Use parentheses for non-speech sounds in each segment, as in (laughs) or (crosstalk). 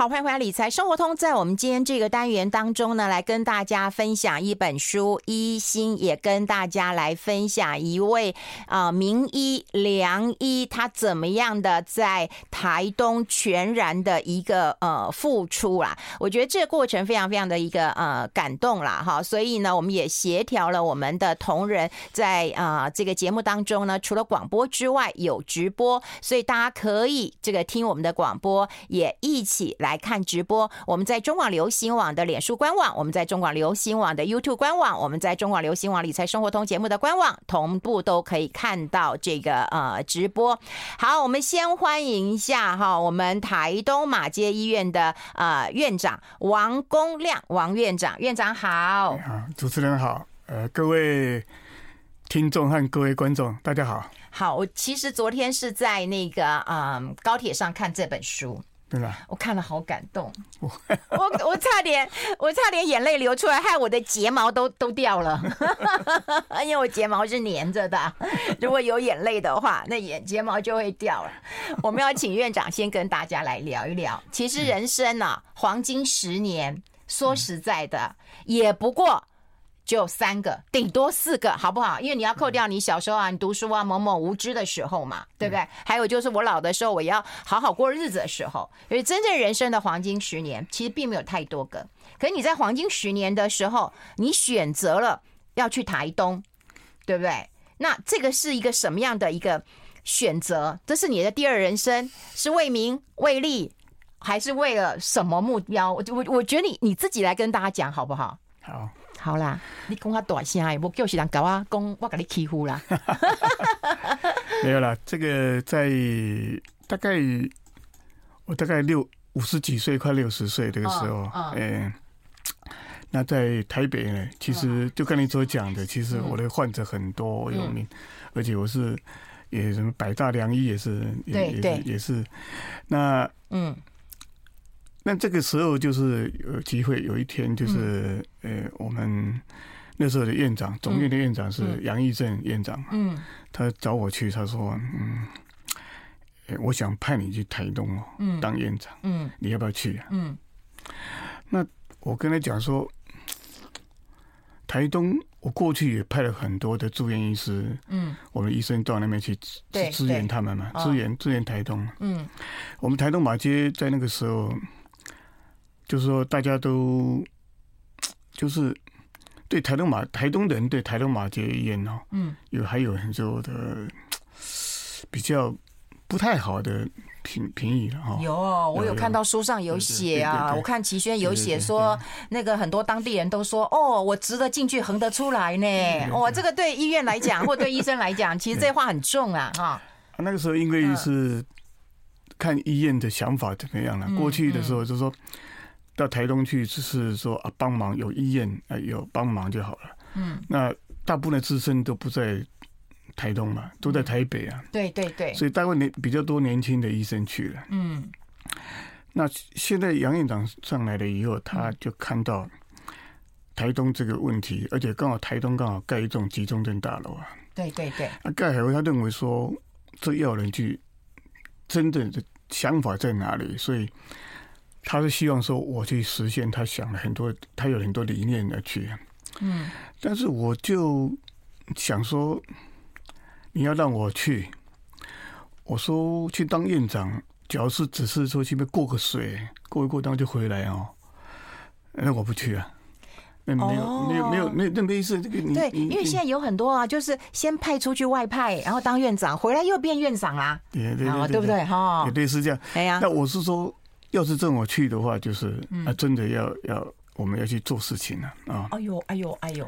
好，欢迎回来，理财生活通。在我们今天这个单元当中呢，来跟大家分享一本书，一心也跟大家来分享一位啊、名医良医，他怎么样的在台东全然的一个呃付出啦。我觉得这个过程非常非常的一个呃感动啦，哈。所以呢，我们也协调了我们的同仁在啊、这个节目当中呢，除了广播之外有直播，所以大家可以这个听我们的广播，也一起来。来看直播，我们在中广流行网的脸书官网，我们在中广流行网的 YouTube 官网，我们在中广流行网理财生活通节目的官网，同步都可以看到这个呃直播。好，我们先欢迎一下哈，我们台东马街医院的呃院长王公亮王院长，院长好。好，主持人好，呃，各位听众和各位观众，大家好。好，我其实昨天是在那个嗯、呃、高铁上看这本书。对吧？我看了好感动，我我差点我差点眼泪流出来，害我的睫毛都都掉了，(laughs) 因为我睫毛是粘着的，如果有眼泪的话，那眼睫毛就会掉了。我们要请院长先跟大家来聊一聊，其实人生啊，黄金十年，说实在的，也不过。只有三个，顶多四个，好不好？因为你要扣掉你小时候啊，你读书啊，某某无知的时候嘛，对不对？还有就是我老的时候，我要好好过日子的时候。因为真正人生的黄金十年，其实并没有太多个。可是你在黄金十年的时候，你选择了要去台东，对不对？那这个是一个什么样的一个选择？这是你的第二人生，是为名为利，还是为了什么目标？我我我觉得你你自己来跟大家讲好不好？好。好啦，你讲他大声，我叫是人搞啊，讲我给你欺负啦。(laughs) 没有啦，这个在大概我大概六五十几岁，快六十岁这个时候，哎、那在台北呢，其实就跟你所讲的，其实我的患者很多有名，嗯、而且我是也什么百大良医也是，也对对。也是，那嗯。那这个时候就是有机会，有一天就是，呃，我们那时候的院长，总院的院长是杨义正院长，嗯，他找我去，他说，嗯，我想派你去台东哦，当院长，嗯，你要不要去啊？嗯，那我跟他讲说，台东我过去也派了很多的住院医师，嗯，我们医生到那边去支援他们嘛，支援支援台东，嗯，我们台东马街在那个时候。就是说，大家都就是对台东马台东人对台东马偕医院哦，嗯，有还有很多的比较不太好的评评语了哈。有，我有看到书上有写啊，我看齐轩有写说，那个很多当地人都说，哦，我值得进去，横得出来呢。哦，这个对医院来讲，或对医生来讲，(laughs) 其实这话很重啊，哈。那个时候因为是看医院的想法怎么样了，过去的时候就说。到台东去只是说啊，帮忙有医院啊，有帮忙就好了。嗯，那大部分的资深都不在台东嘛，都在台北啊。对对对。所以大概年比较多年轻的医生去了。嗯。那现在杨院长上来了以后，他就看到台东这个问题，而且刚好台东刚好盖一栋集中症大楼啊。对对对。啊，盖海威他认为说这要人去真正的想法在哪里，所以。他是希望说我去实现他想了很多，他有很多理念要去，嗯，但是我就想说，你要让我去，我说去当院长，假如是只是说去那边过个水，过一过当就回来哦，那我不去啊，那没有、哦、没有没有没有那没意思，这个你对，因为现在有很多啊，就是先派出去外派，然后当院长，回来又变院长啦，对对对，对，对不对？哈？也类似这样，哎呀，那我是说。要是这我去的话，就是啊，真的要要我们要去做事情了啊！哎呦哎呦哎呦！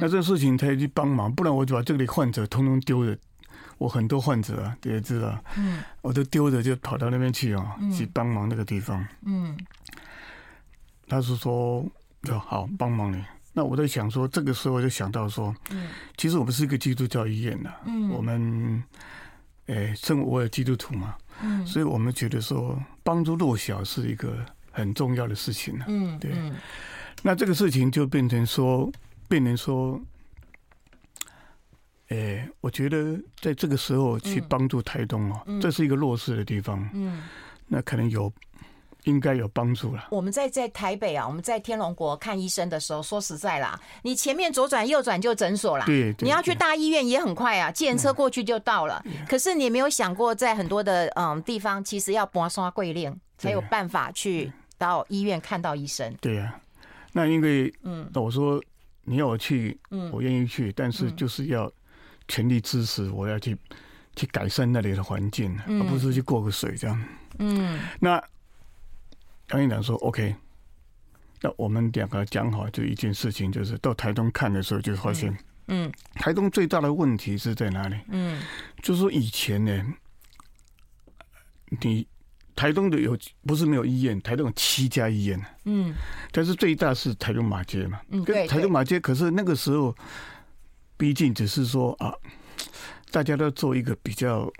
那这个事情他要去帮忙，不然我就把这里患者通通丢了。我很多患者啊，也知道，嗯，我都丢着就跑到那边去啊，去帮忙那个地方。嗯，他是说要好帮忙你。那我在想说，这个时候我就想到说，嗯，其实我们是一个基督教医院的，嗯，我们，诶，生我有基督徒嘛。嗯，所以我们觉得说帮助弱小是一个很重要的事情了。嗯，对。那这个事情就变成说，变成说，哎，我觉得在这个时候去帮助台东哦，这是一个弱势的地方。嗯，那可能有应该有帮助了。我们在在台北啊，我们在天龙国看医生的时候，说实在啦，你前面左转右转就诊所啦。对，你要去大医院也很快啊，计程车过去就到了。可是你没有想过，在很多的嗯地方，其实要跋山桂岭才有办法去到医院看到医生。对呀，那因为嗯，我说你要我去，嗯，我愿意去，但是就是要全力支持，我要去去改善那里的环境，而不是去过个水这样。嗯，那。杨院长说：“OK，那我们两个讲好就一件事情，就是到台东看的时候，就发现，嗯，台东最大的问题是在哪里？嗯，就是说以前呢，你台东的有不是没有医院，台东有七家医院，嗯，但是最大是台东马街嘛，嗯，跟台东马街，可是那个时候，毕竟只是说啊，大家都做一个比较。”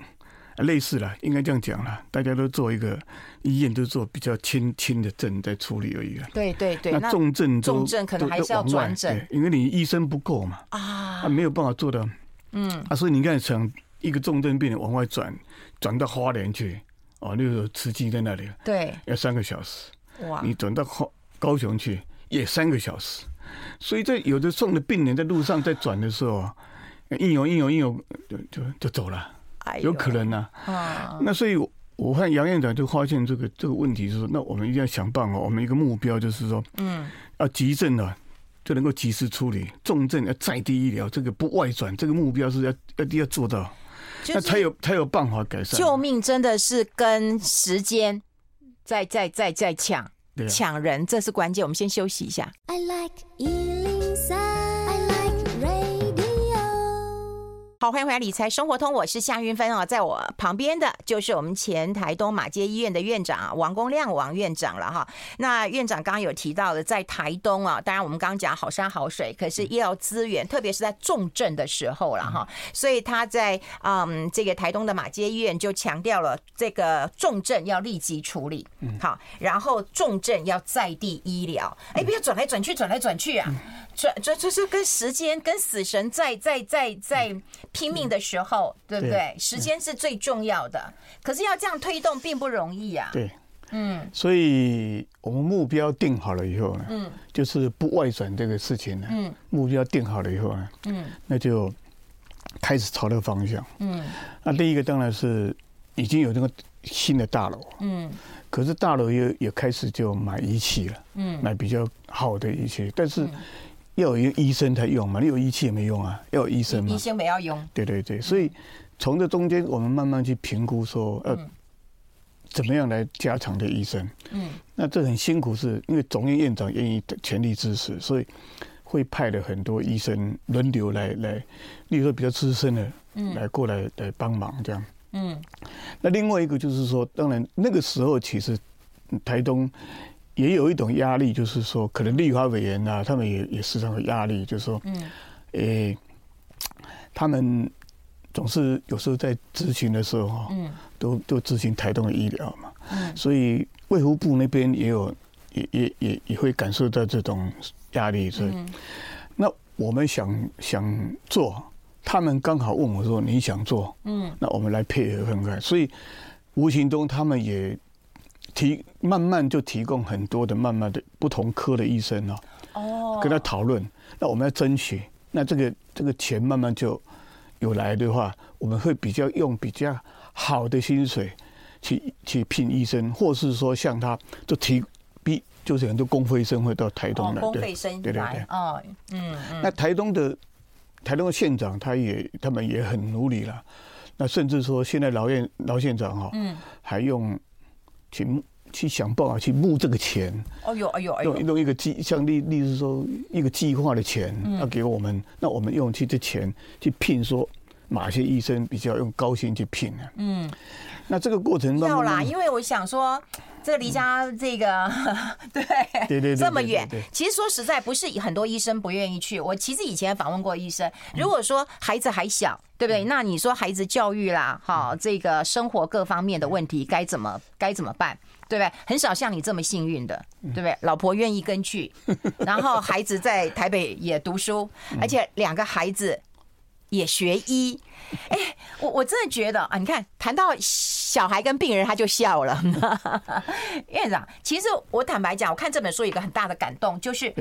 类似了，应该这样讲了。大家都做一个医院，都做比较轻轻的症在处理而已了。对对对，那重症重症可能还是要转诊，因为你医生不够嘛。啊，他没有办法做到。嗯，啊，所以你看，从一个重症病人往外转，转到花莲去，哦，那个慈济在那里，对，要三个小时。哇，你转到高高雄去也三个小时，所以这有的送的病人在路上在转的时候，应有应有应有就就就走了。有可能呢、啊，啊，那所以我看杨院长就发现这个这个问题，是说，那我们一定要想办法，我们一个目标就是说，嗯，要急症呢就能够及时处理，重症要再低医疗，这个不外转，这个目标是要要要做到，那才有才有办法改善。救命真的是跟时间在在在在抢抢人，这是关键。我们先休息一下。I like 好，欢迎回来《理财生活通》，我是夏云芬啊，在我旁边的就是我们前台东马街医院的院长王公亮王院长了哈。那院长刚刚有提到的，在台东啊，当然我们刚刚讲好山好水，可是医疗资源，特别是在重症的时候了哈，所以他在嗯这个台东的马街医院就强调了这个重症要立即处理，好，然后重症要在地医疗，哎，不要转来转去，转来转去啊。这这这是跟时间跟死神在在在在拼命的时候，对不对？时间是最重要的，可是要这样推动并不容易啊。对，嗯，所以我们目标定好了以后呢，嗯，就是不外转这个事情呢，嗯，目标定好了以后呢，嗯，那就开始朝那个方向，嗯，那第一个当然是已经有那个新的大楼，嗯，可是大楼也也开始就买仪器了，嗯，买比较好的仪器，但是。要有医生才用嘛，你有仪器也没用啊，要有医生嘛。医生没要用。对对对，所以从这中间我们慢慢去评估说，呃，怎么样来加强这医生？嗯，那这很辛苦，是因为总院院长愿意全力支持，所以会派了很多医生轮流来来，例如说比较资深的，嗯，来过来来帮忙这样。嗯，那另外一个就是说，当然那个时候其实台东。也有一种压力，就是说，可能立法委员啊，他们也也时常有压力，就是说，嗯，诶，他们总是有时候在执行的时候，哈，嗯，都都执行台东的医疗嘛，嗯，所以卫福部那边也有，也也也也会感受到这种压力，所以，那我们想想做，他们刚好问我说，你想做，嗯，那我们来配合看看，所以无形中他们也。提慢慢就提供很多的慢慢的不同科的医生哦，哦，跟他讨论，那我们要争取，那这个这个钱慢慢就有来的话，我们会比较用比较好的薪水去去聘医生，或是说像他就提比就是很多公费生会到台东来，公费生对对对，哦，嗯，那台东的台东的县长他也他们也很努力了，那甚至说现在老院老县长哈，嗯，还用。去去想办法去募这个钱，哎呦哎呦哎呦，用用一个计，像例例如说一个计划的钱要给我们，那我们用去这钱去聘说哪些医生比较用高薪去聘呢？嗯，那这个过程当中要啦，因为我想说。这个离家这个对对这么远，其实说实在不是很多医生不愿意去。我其实以前访问过医生，如果说孩子还小，对不对？那你说孩子教育啦，哈，这个生活各方面的问题该怎么该怎么办，对不对？很少像你这么幸运的，对不对？老婆愿意跟去，然后孩子在台北也读书，而且两个孩子也学医。哎，我我真的觉得啊，你看谈到。小孩跟病人他就笑了。(laughs) 院长，其实我坦白讲，我看这本书有一个很大的感动，就是。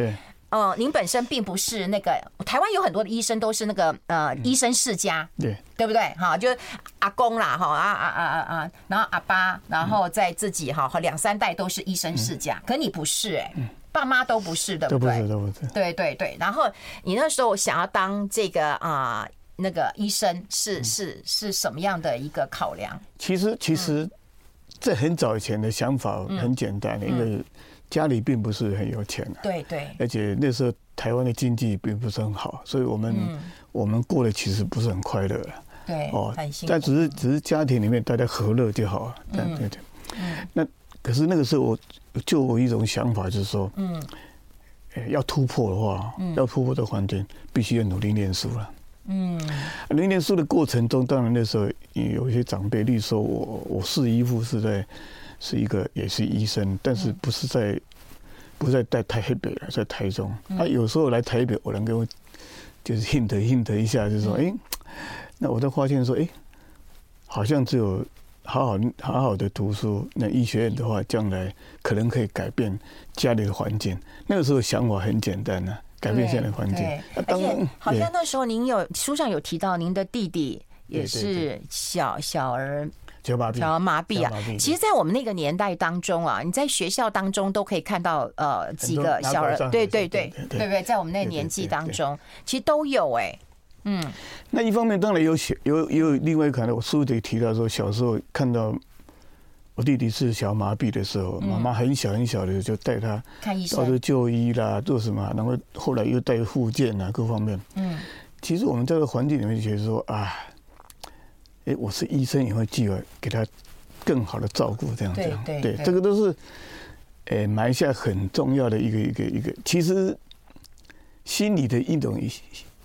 呃，您本身并不是那个台湾有很多的医生都是那个呃医生世家，对对不对？哈，就是阿公啦，哈啊啊啊啊啊，然后阿爸，然后在自己哈和两三代都是医生世家，可你不是哎，爸妈都不是的，对不对？都不是，对对对。然后你那时候想要当这个啊那个医生，是是是什么样的一个考量？其实其实，在很早以前的想法很简单，因为。家里并不是很有钱，对对，而且那时候台湾的经济并不是很好，所以我们我们过得其实不是很快乐，对哦，但只是只是家庭里面大家和乐就好，对对对。那可是那个时候我就我一种想法，就是说，嗯，要突破的话，要突破的环境，必须要努力念书了。嗯，努力念书的过程中，当然那时候有一些长辈，例如说我我四姨父是在。是一个也是医生，但是不是在，不是在台台北了，在台中。他有时候来台北，我能给我就是 hint hint 一下，就是说，哎，那我都发现说，哎，好像只有好好好好的读书，那医学院的话，将来可能可以改变家里的环境。那个时候想法很简单呢，改变现在的环境。而且好像那时候您有书上有提到，您的弟弟也是小小儿。小麻痹，小儿麻痹啊！其实，在我们那个年代当中啊，你在学校当中都可以看到呃几个小儿，对对对，对不对？在我们那个年纪当中，其实都有哎，嗯。那一方面当然有小有有另外一个可能，我书里提到说，小时候看到我弟弟是小麻痹的时候，妈妈很小很小的就带他看医生，到处就医啦，做什么？然后后来又带复健啊，各方面。嗯。其实我们在这个环境里面觉得说啊。哎，我是医生，也会继而给他更好的照顾，这样子。对，对，这个都是，哎，埋下很重要的一个一个一个。其实，心理的一种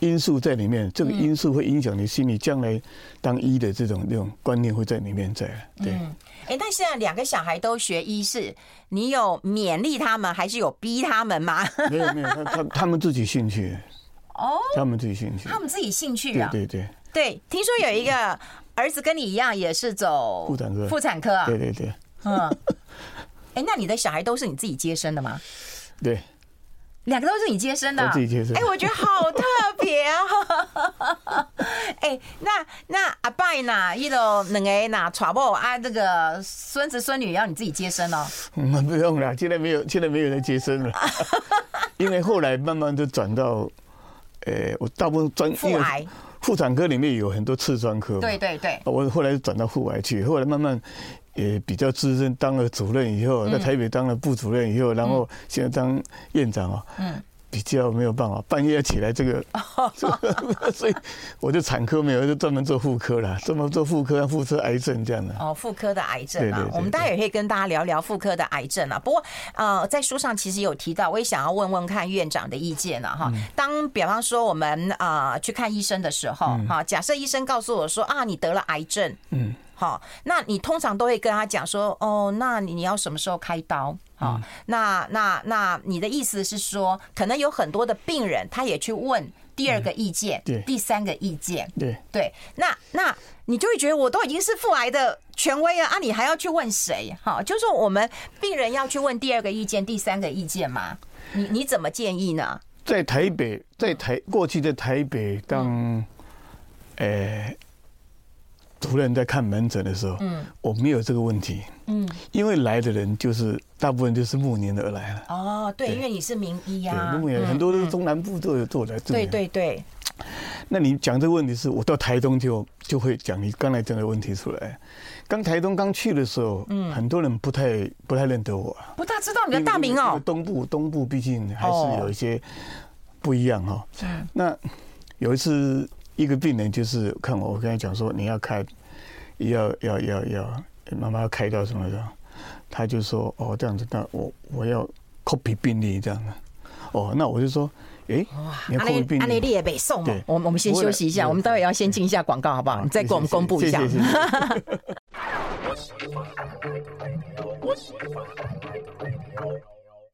因素在里面，这个因素会影响你心里将来当医的这种这种观念会在里面在。对。哎，但现在两个小孩都学医，是你有勉励他们，还是有逼他们吗？没有没有，他他他们自己兴趣。哦。他们自己兴趣。他们自己兴趣啊。对对对。对，听说有一个。儿子跟你一样也是走妇产科，妇产科啊，对对对，嗯，哎，那你的小孩都是你自己接生的吗？对，两个都是你接生的，我自己接生。哎，我觉得好特别啊！哎，那那阿伯呢？一楼两个哪传播啊？这个孙子孙女要你自己接生哦？嗯，不用了，现在没有，现在没有人接生了，(laughs) 因为后来慢慢就转到，呃，我大部分专妇癌。妇产科里面有很多次专科，对对对。我后来转到妇癌去，后来慢慢也比较资深，当了主任以后，在台北当了部主任以后，然后现在当院长啊。嗯。比较没有办法，半夜起来这个，(laughs) 所以我就产科没有，就专门做妇科了，专门做妇科、妇科癌症这样的。哦，妇科的癌症啊，我们大家也可以跟大家聊聊妇科的癌症啊。不过，呃，在书上其实有提到，我也想要问问看院长的意见了哈。当比方说我们啊去看医生的时候，哈，假设医生告诉我说啊，你得了癌症，嗯。好，那你通常都会跟他讲说，哦，那你你要什么时候开刀？好，那那那你的意思是说，可能有很多的病人他也去问第二个意见，对，第三个意见，对对，那那你就会觉得我都已经是妇癌的权威了啊，你还要去问谁？哈，就是说我们病人要去问第二个意见、第三个意见吗？你你怎么建议呢？在台北，在台过去的台北当，诶。主任在看门诊的时候，嗯，我没有这个问题，嗯，因为来的人就是大部分就是暮年而来了。哦，对，因为你是名医呀，慕年很多都是中南部都有做来。对对对。那你讲这个问题是，我到台东就就会讲你刚才讲的问题出来。刚台东刚去的时候，嗯，很多人不太不太认得我，不大知道你的大名哦。东部东部毕竟还是有一些不一样哈。嗯。那有一次。一个病人就是看我，我跟他讲说，你要开，要要要要，妈妈要开刀什么的，他就说哦这样子，那我我要 copy 病例这样的，哦那我就说，哎，你要 copy 病历，安利也北宋嘛，我我们先休息一下，我们待会要先进一下广告好不好？你再给我们公布一下。(laughs)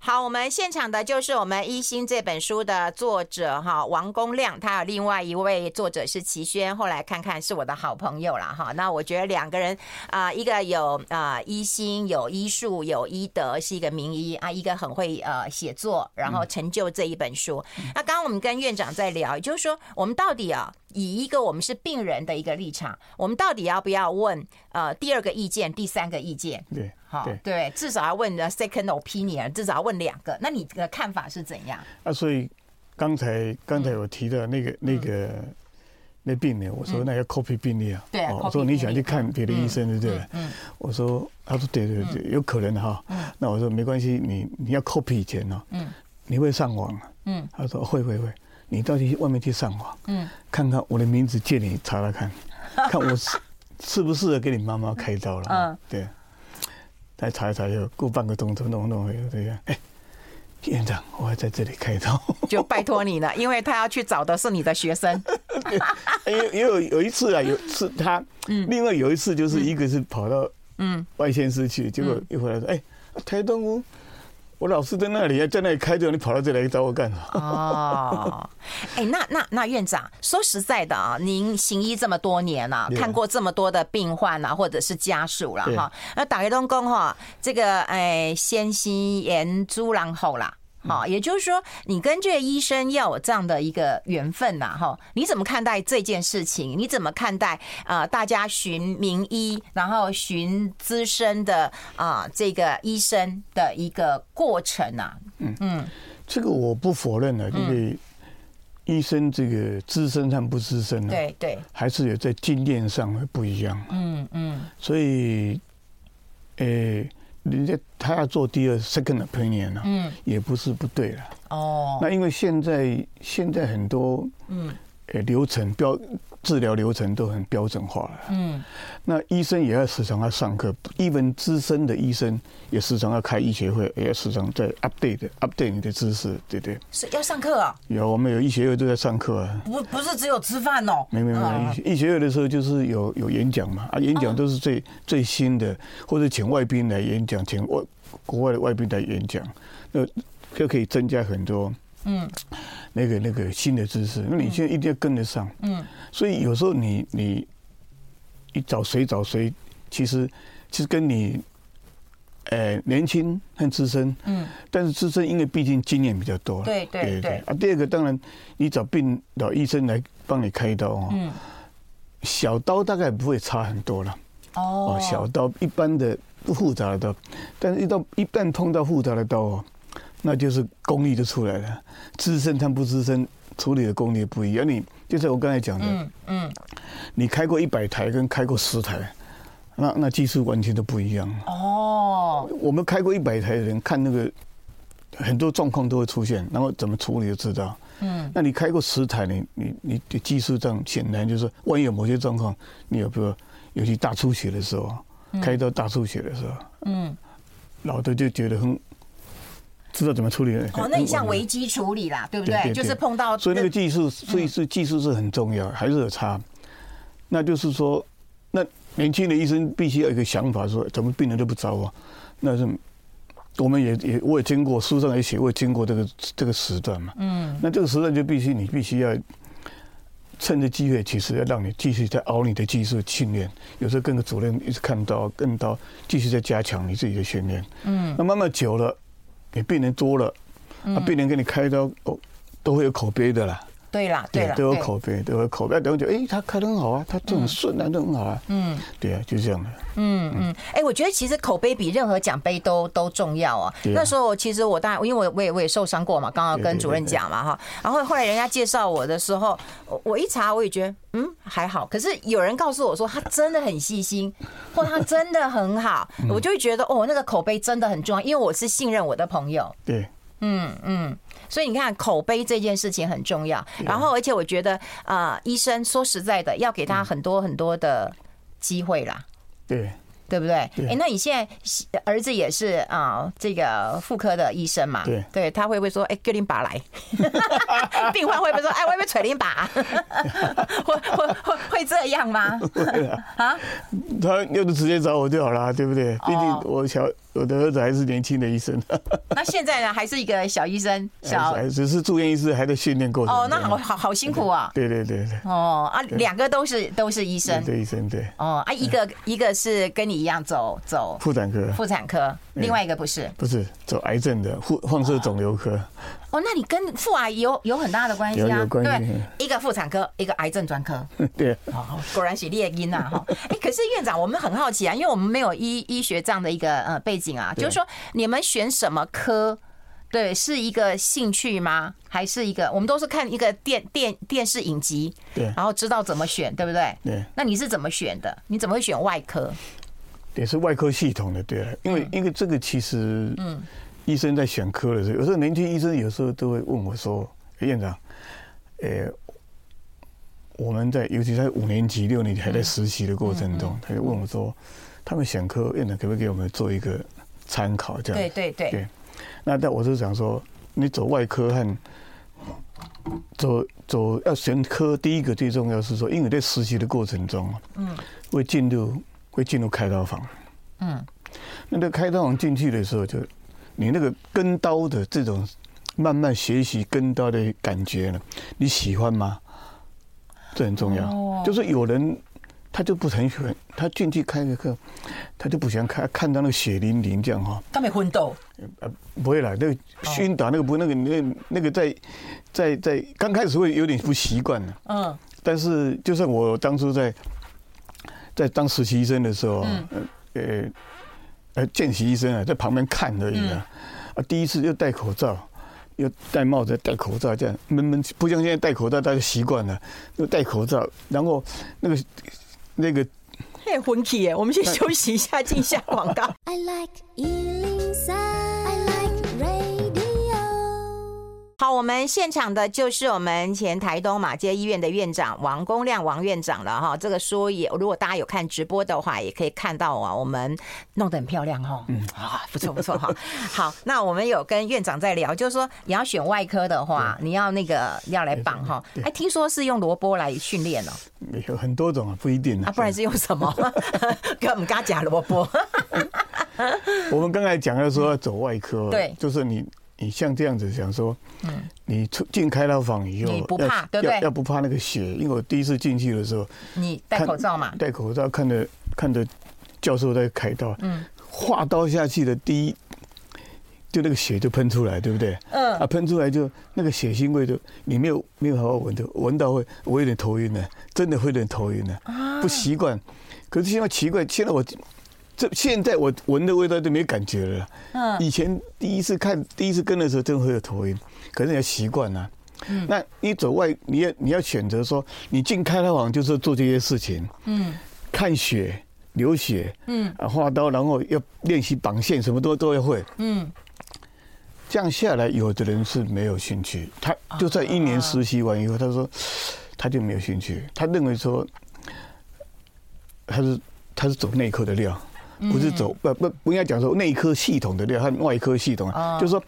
好，我们现场的就是我们《一心》这本书的作者哈，王公亮，他有另外一位作者是齐轩，后来看看是我的好朋友了哈。那我觉得两个人啊，一个有啊一心，有医术，有医德，是一个名医啊，一个很会呃写作，然后成就这一本书。那刚刚我们跟院长在聊，也就是说，我们到底啊。以一个我们是病人的一个立场，我们到底要不要问呃第二个意见、第三个意见？对，好，对，至少要问 second opinion，至少要问两个。那你的看法是怎样？啊，所以刚才刚才我提的那个、嗯、那个那病人，我说那要 copy 病例啊，对、啊，我说你想去看别的医生，对不对？嗯，我说他说对对对，有可能哈。嗯，那我说没关系，你你要 copy 以前呢，嗯，你会上网啊？嗯，他说会会会。你到底外面去上网，嗯，看看我的名字借你查查看，(laughs) 看我适适不适合给你妈妈开刀了，嗯，对，再查一查，就过半个钟头弄弄回这样，哎，院长，我还在这里开刀，(laughs) 就拜托你了，因为他要去找的是你的学生，有也有有一次啊，有次他，嗯，另外有一次就是一个是跑到嗯。外县市去，结果一回来说，哎，台东。我老师在那里，在那里开着，你跑到这里来找我干啥？哦，哎，那那那院长，说实在的啊，您行医这么多年了，看过这么多的病患啊，或者是家属了哈，那打开东宫哈，这个哎，先西炎猪狼后啦。好，也就是说，你跟这个医生要有这样的一个缘分呐，哈，你怎么看待这件事情？你怎么看待啊？大家寻名医，然后寻资深的啊，这个医生的一个过程啊？嗯嗯，这个我不否认的，因为医生这个资深和不资深呢，对对，还是有在经验上会不一样。嗯嗯，所以，诶。人家他要做第二 second opinion 呢，嗯，也不是不对了。哦，那因为现在现在很多嗯，呃，流程标。治疗流程都很标准化了。嗯，那医生也要时常要上课，even 资深的医生也时常要开医学会，也要时常在 update update 你的知识，对不对？是要上课啊？有，我们有医学会都在上课啊。不，不是只有吃饭哦。没没没，医学会的时候就是有有演讲嘛，啊，演讲都是最最新的，或者请外宾来演讲，请外国外的外宾来演讲，那就可以增加很多。嗯。那个那个新的知识，那你现在一定要跟得上。嗯，所以有时候你你你找谁找谁，其实其实跟你，呃，年轻和资深。嗯，但是资深因为毕竟经验比较多。对对对，对。啊，第二个当然你找病找医生来帮你开刀哦。嗯。小刀大概不会差很多了。哦。小刀一般的不复杂的刀，但是一到一旦碰到复杂的刀哦。那就是功力就出来了，资深他不资深，处理的功力不一样。你就是我刚才讲的，嗯嗯，你开过一百台跟开过十台，那那技术完全都不一样。哦，我们开过一百台的人看那个很多状况都会出现，然后怎么处理就知道。嗯，那你开过十台，你你你的技术上显然就是，万一有某些状况，你有比如尤其大出血的时候，开到大出血的时候，嗯，老的就觉得很。知道怎么处理？哦，那你像危机处理啦，对不对？对对对，就是碰到，所以那个技术，所以是技术是很重要，还是有差。那就是说，那年轻的医生必须要有一个想法，说怎么病人都不找我？那是我们也也我也经过书上也写，我也经过这个这个时段嘛。嗯。那这个时段就必须你必须要趁着机会，其实要让你继续在熬你的技术训练。有时候跟个主任一直看到，跟到继续在加强你自己的训练。嗯。那慢慢久了。你病人多了，啊，病人给你开刀，哦，都会有口碑的啦。对啦，对啦，都有口碑，都有口碑。等于就，哎，他开的很好啊，他这很顺啊，都很好啊。嗯，对啊，就这样的。嗯嗯，哎，我觉得其实口碑比任何奖杯都都重要啊。那时候其实我当然，因为我我也我也受伤过嘛，刚刚跟主任讲嘛哈。然后后来人家介绍我的时候，我一查我也觉得嗯还好。可是有人告诉我说他真的很细心，或他真的很好，我就会觉得哦，那个口碑真的很重要，因为我是信任我的朋友。对，嗯嗯。所以你看，口碑这件事情很重要。然后，而且我觉得，啊，医生说实在的，要给他很多很多的机会啦。对，对不对？哎，那你现在儿子也是啊，这个妇科的医生嘛？对，对他会不会说，哎，给你把来？(laughs) 病患会不会说，哎，我 (laughs) 会不会捶你把？会会会会这样吗？(laughs) 啊？他要是直接找我就好了，对不对？毕竟我小。我的儿子还是年轻的医生，(laughs) 那现在呢？还是一个小医生，(laughs) 小只是住院医师，还在训练过程。哦，那好好好辛苦啊！对对对对。哦啊，两个都是都是医生，对医生对。哦啊，一个一个是跟你一样走走妇产科，妇产科，另外一个不是，不是走癌症的，放放射肿瘤科。哦，那你跟妇癌有有很大的关系啊？对，一个妇产科，一个癌症专科。(laughs) 对，哦，果然是猎鹰呐哈！(laughs) 哎，可是院长，我们很好奇啊，因为我们没有医医学这样的一个呃背景啊，就是说你们选什么科，对，是一个兴趣吗？还是一个我们都是看一个电电电视影集，对，然后知道怎么选，对不对？对。那你是怎么选的？你怎么会选外科？也是外科系统的，对，因为因为这个其实嗯。医生在选科的时候，有时候年轻医生有时候都会问我说：“院长，呃，我们在尤其在五年级、六年级还在实习的过程中，他就问我说，他们选科，院长可不可以给我们做一个参考？这样对对对。对，那但我是想说，你走外科和走走要选科，第一个最重要是说，因为在实习的过程中，嗯，会进入会进入开刀房，嗯，那在开刀房进去的时候就。你那个跟刀的这种慢慢学习跟刀的感觉呢，你喜欢吗？这很重要。就是有人他就不很喜欢，他进去开个课，他就不喜欢看看到那个血淋淋这样哈。他没昏倒？呃，不会啦，那个熏打那个不那个那那个在在在刚开始会有点不习惯的。嗯。但是就算我当初在在当实习医生的时候，嗯，呃。呃，见习医生啊，在旁边看而已啊。啊，第一次又戴口罩，又戴帽子，戴口罩，这样闷闷，不像现在戴口罩，大家习惯了。又戴口罩，然后那个那个，太混体耶。我们先休息一下，进下广告。I like 好，我们现场的就是我们前台东马街医院的院长王公亮王院长了哈。这个书也，如果大家有看直播的话，也可以看到啊，我们弄得很漂亮哈。嗯啊，不错不错哈。(laughs) 好，那我们有跟院长在聊，就是说你要选外科的话，你要那个要来绑哈。哎，听说是用萝卜来训练哦。有很多种啊，不一定啊。不然是用什么？给我们加萝卜。我们刚才讲的说要走外科，对，就是你。你像这样子想说，嗯，你出进开刀房以后，你不怕对不对？要不怕那个血，因为我第一次进去的时候，你戴口罩嘛，戴口罩看着看着教授在开刀，嗯，划刀下去的第一，就那个血就喷出来，对不对？嗯，啊，喷出来就那个血腥味就你没有没有好好闻的，闻到会我有点头晕的，真的会有点头晕的，不习惯。可是现在奇怪，现在我。这现在我闻的味道就没感觉了。嗯，以前第一次看、第一次跟的时候，真会有头晕，可是你要习惯了。嗯，那你走外，你要你要选择说，你进开发网就是做这些事情。嗯，看血、流血，嗯，啊，划刀，然后要练习绑线，什么都都要会。嗯，这样下来，有的人是没有兴趣。他就在一年实习完以后，他说他就没有兴趣，他认为说他是他是走内科的料。不是走不不不应该讲说内科系统的料和外科系统啊，就是说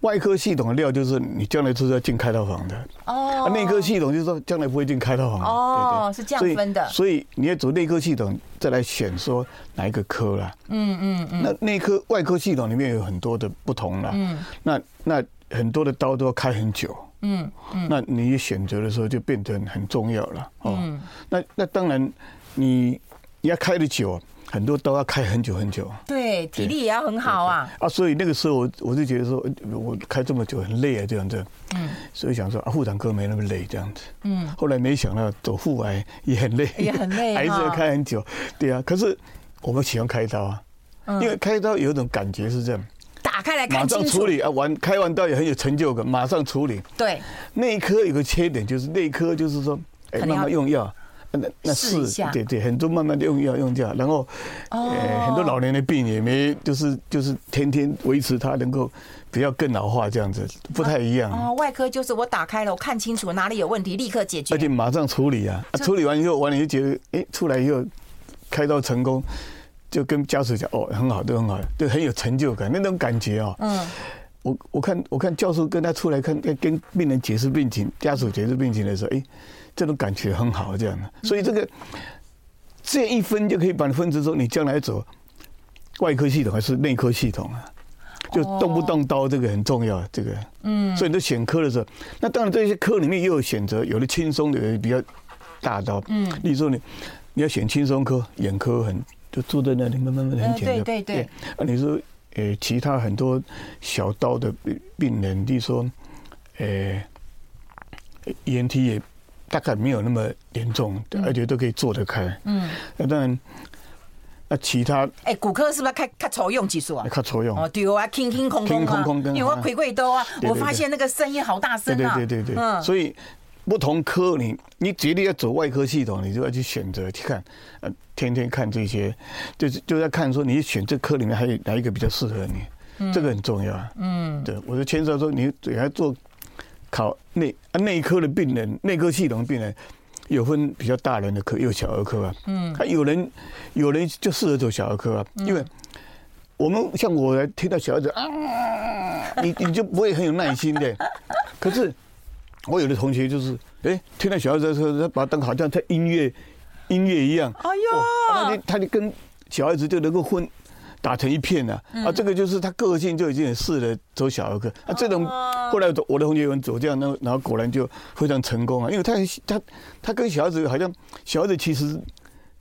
外科系统的料就是你将来就是要进开刀房的。哦，内科系统就是说将来不会进开刀房哦，是这样分的，所以你要走内科系统再来选说哪一个科啦，嗯嗯嗯，那内科外科系统里面有很多的不同啦，嗯，那那很多的刀都要开很久，嗯嗯，那你选择的时候就变成很重要了哦，那那当然你你要开的久。很多刀要开很久很久，对，体力也要很好啊。啊，所以那个时候我我就觉得说，我开这么久很累啊，这样子。嗯。所以想说啊，妇产科没那么累这样子。嗯。后来没想到走妇癌也很累，也很累，(laughs) 还是要开很久。对啊，可是我们喜欢开刀啊，因为开刀有一种感觉是这样，打开来看清楚，马上处理啊，完开完刀也很有成就感，马上处理。对。内科有个缺点就是内科就是说，哎，慢慢用药。那那是对对，很多慢慢的用药用掉，然后呃很多老年的病也没就是就是天天维持它能够不要更老化这样子，不太一样。哦，外科就是我打开了，我看清楚哪里有问题，立刻解决，而且马上处理啊！处理完以后，完了就觉得哎，出来以后开刀成功，就跟家属讲哦，很好，都很好，就很有成就感，那种感觉哦。嗯。我我看我看教授跟他出来看，跟病人解释病情，家属解释病情的时候，哎，这种感觉很好，这样的。所以这个这一分就可以把你分值说，你将来走外科系统还是内科系统啊？就动不动刀，这个很重要，这个。嗯。所以你在选科的时候，那当然这些科里面也有选择，有的轻松的，有的比较大刀。嗯。例如说你你要选轻松科，眼科很就坐在那里慢慢慢很简单。对对对。啊，你说。呃，其他很多小刀的病病人，例如说，呃，ENT 也大概没有那么严重，而且都可以做得开。嗯，那当然，那其他，哎，骨科是不是开开抽用技术啊？开抽用哦，对啊，空空空空空，因为我开过刀啊，我发现那个声音好大声啊。对对对对，嗯，所以。不同科，你你决定要走外科系统，你就要去选择去看，呃，天天看这些，就是就在看说你选这科里面还有哪一个比较适合你，嗯、这个很重要啊。嗯，对，我就牵涉说你也要做考内啊内科的病人，内科系统的病人有分比较大人的科，也有小儿科啊。嗯，啊，有人有人就适合走小儿科啊，因为我们像我来听到小孩子啊，你你就不会很有耐心的，(laughs) 可是。我有的同学就是，哎，听到小孩子说，他把它当好像在音乐，音乐一样。哎呦，他就他就跟小孩子就能够混，打成一片了。啊，这个就是他个性就已经很适合走小儿科。啊，这种后来我的同学有人走这样，那然后果然就非常成功啊，因为他他他跟小孩子好像小孩子其实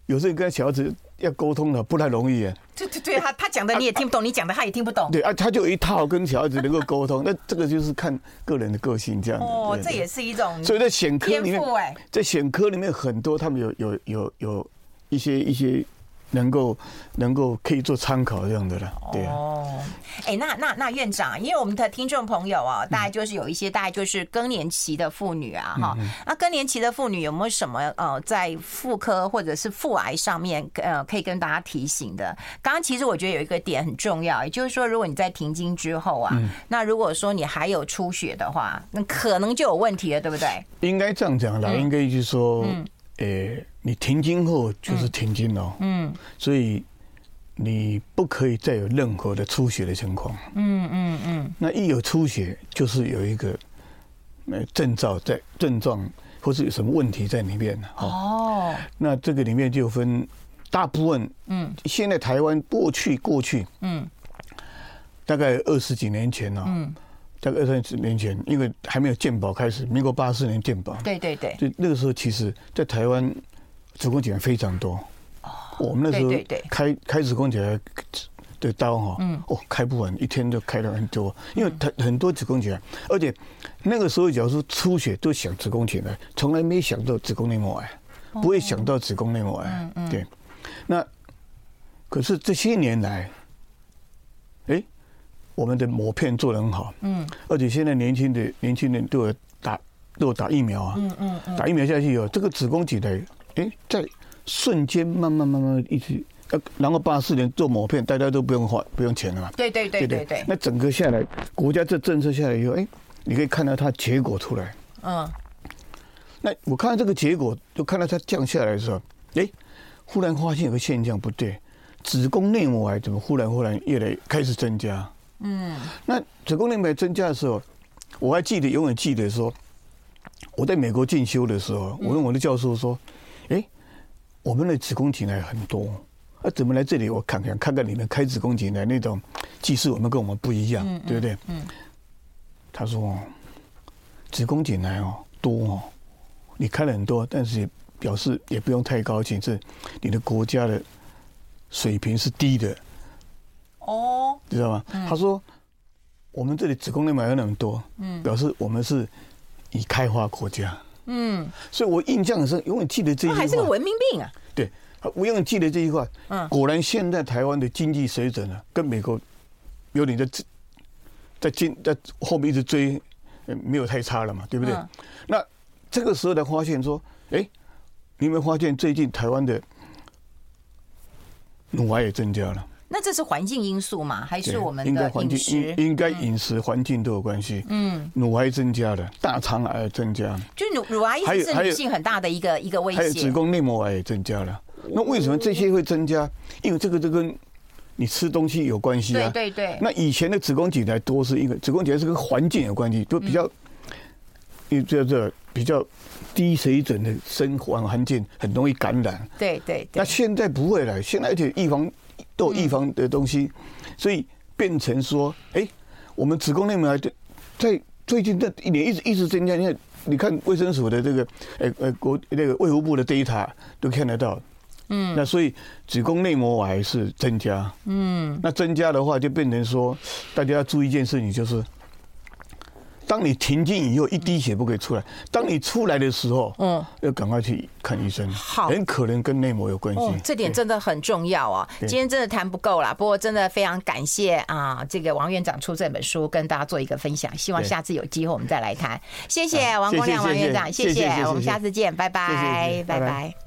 有时候跟小孩子。要沟通的不太容易啊。对对对，他他讲的你也听不懂，你讲的他也听不懂。对啊，他就一套跟小孩子能够沟通，那这个就是看个人的个性这样。哦，这也是一种。所以在选科里面，在选科里面很多他们有有有有一些一些。能够能够可以做参考这样的了，对哦，哎，那那那院长，因为我们的听众朋友啊，大概就是有一些大概就是更年期的妇女啊，哈，那更年期的妇女有没有什么呃，在妇科或者是妇癌上面呃，可以跟大家提醒的？刚刚其实我觉得有一个点很重要，也就是说，如果你在停经之后啊，那如果说你还有出血的话，那可能就有问题了，对不对？应该这样讲啦，应该就是说，呃。你停经后就是停经了，嗯，所以你不可以再有任何的出血的情况，嗯嗯嗯。那一有出血，就是有一个呃症兆在症状，或是有什么问题在里面哦。那这个里面就分大部分，嗯，现在台湾过去过去，嗯，大概二十几年前了，嗯。大概二三十年前，因为还没有健保开始，民国八四年健保，对对对，就那个时候，其实，在台湾。子宫颈癌非常多，我们那时候开开子宫颈癌的刀哈，哦，开不完，一天就开了很多，因为很很多子宫颈癌，而且那个时候，假如说出血都想子宫颈癌，从来没想到子宫内膜癌，不会想到子宫内膜癌，对。那可是这些年来，哎，我们的膜片做得很好，嗯，而且现在年轻的年轻人都有打都有打疫苗啊，嗯嗯，打疫苗下去以后，这个子宫颈癌。哎，在瞬间慢慢慢慢一直，呃，然后八四年做抹片，大家都不用花不用钱了嘛。对对对对对。那整个下来，国家这政策下来以后，哎，你可以看到它结果出来。嗯。那我看到这个结果，就看到它降下来的时候，哎，忽然发现有个现象不对，子宫内膜癌怎么忽然忽然越来开始增加？嗯。那子宫内膜癌增加的时候，我还记得，永远记得说，我在美国进修的时候，我跟我的教授说。哎，我们的子宫颈癌很多，啊，怎么来这里？我看看，看看你们开子宫颈癌那种技术，我们跟我们不一样，对不对？嗯。他说，子宫颈癌哦多哦，你开了很多，但是表示也不用太高兴，是你的国家的水平是低的。哦。知道吗？他说，我们这里子宫内膜癌有那么多，嗯，表示我们是已开发国家。嗯，所以我印象很深，永远记得这句话。还是个文明病啊！对，我永远记得这句话。嗯，果然现在台湾的经济水准呢，跟美国有点在在进在后面一直追，没有太差了嘛，对不对？嗯、那这个时候才发现说，哎，你有没有发现最近台湾的乳癌也增加了？那这是环境因素吗？还是我们的饮食？应该饮食环境都有关系。嗯，乳癌增加了，大肠癌增加，就乳乳癌也是女性很大的一个一个威胁。还有子宫内膜癌也增加了。那为什么这些会增加？因为这个这跟你吃东西有关系啊。对对对。那以前的子宫颈癌多是一个子宫颈癌是跟环境有关系，都比较，因为这这比较低水准的生活环境很容易感染。对对。那现在不会了，现在而且预防都有预防的东西，所以变成说，哎，我们子宫内膜癌在最近这一年一直一直增加，因为你看卫生署的这个，呃呃国那个卫福部的 data 都看得到，嗯，那所以子宫内膜癌是增加，嗯，那增加的话就变成说，大家要注意一件事情就是。当你停经以后，一滴血不可以出来。当你出来的时候，嗯，要赶快去看医生。好，很可能跟内膜有关系。哦，这点真的很重要啊！今天真的谈不够了，不过真的非常感谢啊，这个王院长出这本书跟大家做一个分享。希望下次有机会我们再来谈。谢谢王光亮王院长，谢谢，我们下次见，拜拜，拜拜。